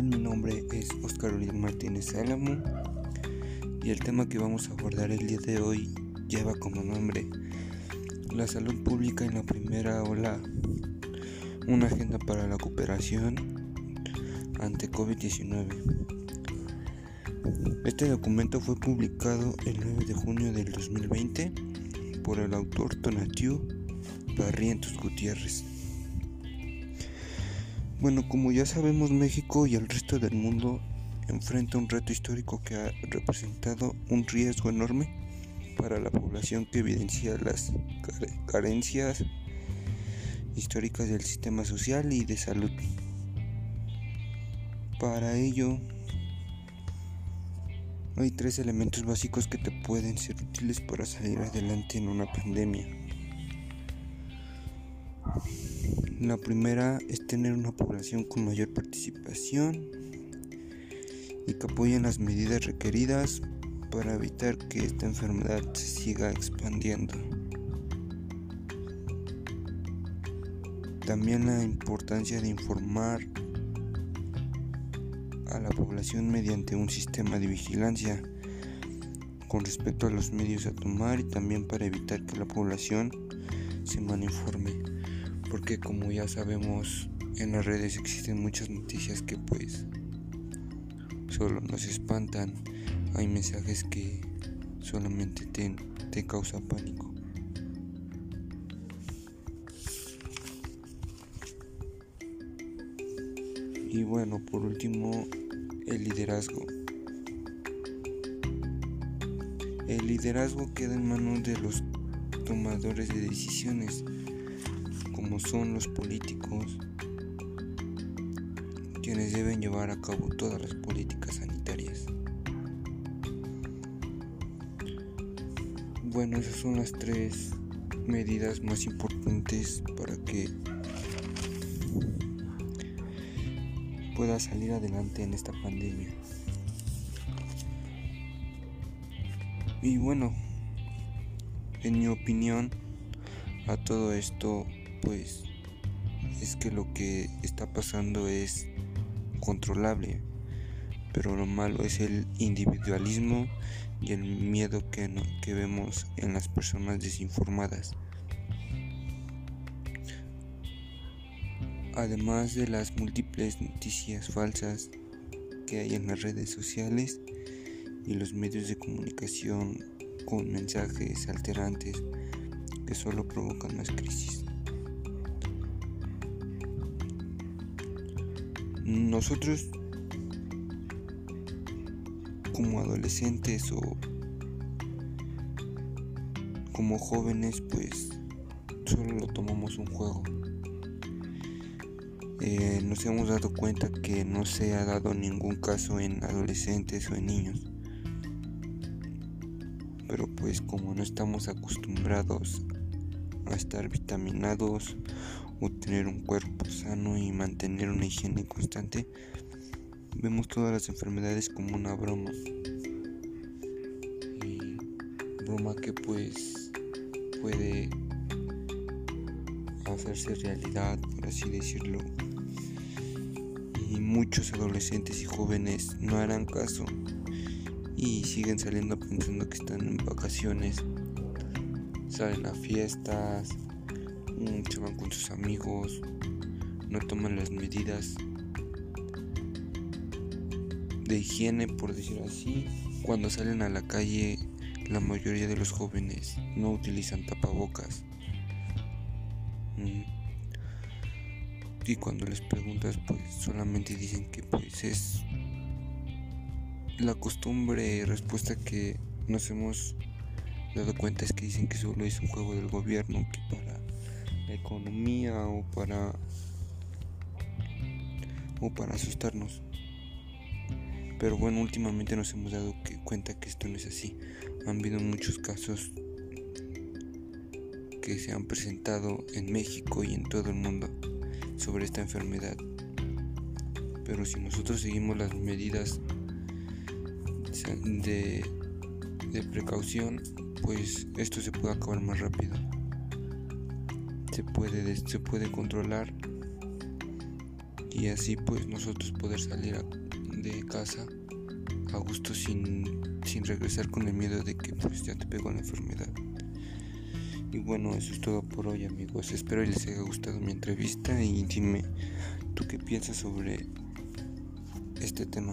Mi nombre es Oscar Uriel Martínez Álamo y el tema que vamos a abordar el día de hoy lleva como nombre La salud pública en la primera ola, una agenda para la cooperación ante COVID-19. Este documento fue publicado el 9 de junio del 2020 por el autor Tonatiu Barrientos Gutiérrez. Bueno, como ya sabemos, México y el resto del mundo enfrenta un reto histórico que ha representado un riesgo enorme para la población que evidencia las carencias históricas del sistema social y de salud. Para ello, hay tres elementos básicos que te pueden ser útiles para salir adelante en una pandemia. La primera es tener una población con mayor participación y que apoyen las medidas requeridas para evitar que esta enfermedad se siga expandiendo. También la importancia de informar a la población mediante un sistema de vigilancia con respecto a los medios a tomar y también para evitar que la población se malinforme porque como ya sabemos en las redes existen muchas noticias que pues solo nos espantan, hay mensajes que solamente te, te causan pánico. Y bueno, por último, el liderazgo. El liderazgo queda en manos de los tomadores de decisiones son los políticos, quienes deben llevar a cabo todas las políticas sanitarias. Bueno, esas son las tres medidas más importantes para que pueda salir adelante en esta pandemia. Y bueno, en mi opinión, a todo esto pues es que lo que está pasando es controlable, pero lo malo es el individualismo y el miedo que, que vemos en las personas desinformadas. Además de las múltiples noticias falsas que hay en las redes sociales y los medios de comunicación con mensajes alterantes que solo provocan más crisis. Nosotros como adolescentes o como jóvenes pues solo lo tomamos un juego. Eh, nos hemos dado cuenta que no se ha dado ningún caso en adolescentes o en niños. Pero pues como no estamos acostumbrados a estar vitaminados o tener un cuerpo sano y mantener una higiene constante, vemos todas las enfermedades como una broma. Y broma que pues puede hacerse realidad, por así decirlo. Y muchos adolescentes y jóvenes no harán caso y siguen saliendo pensando que están en vacaciones. Salen a fiestas, se van con sus amigos, no toman las medidas de higiene, por decirlo así. Cuando salen a la calle, la mayoría de los jóvenes no utilizan tapabocas. Mm. Y cuando les preguntas, pues solamente dicen que pues es la costumbre y respuesta que nos hemos dado cuenta es que dicen que solo es un juego del gobierno que para economía o para o para asustarnos. Pero bueno, últimamente nos hemos dado cuenta que esto no es así. Han habido muchos casos que se han presentado en México y en todo el mundo sobre esta enfermedad. Pero si nosotros seguimos las medidas de, de precaución, pues esto se puede acabar más rápido se puede, se puede controlar y así pues nosotros poder salir de casa a gusto sin, sin regresar con el miedo de que pues ya te pegó la enfermedad. Y bueno, eso es todo por hoy amigos. Espero les haya gustado mi entrevista y dime tú qué piensas sobre este tema.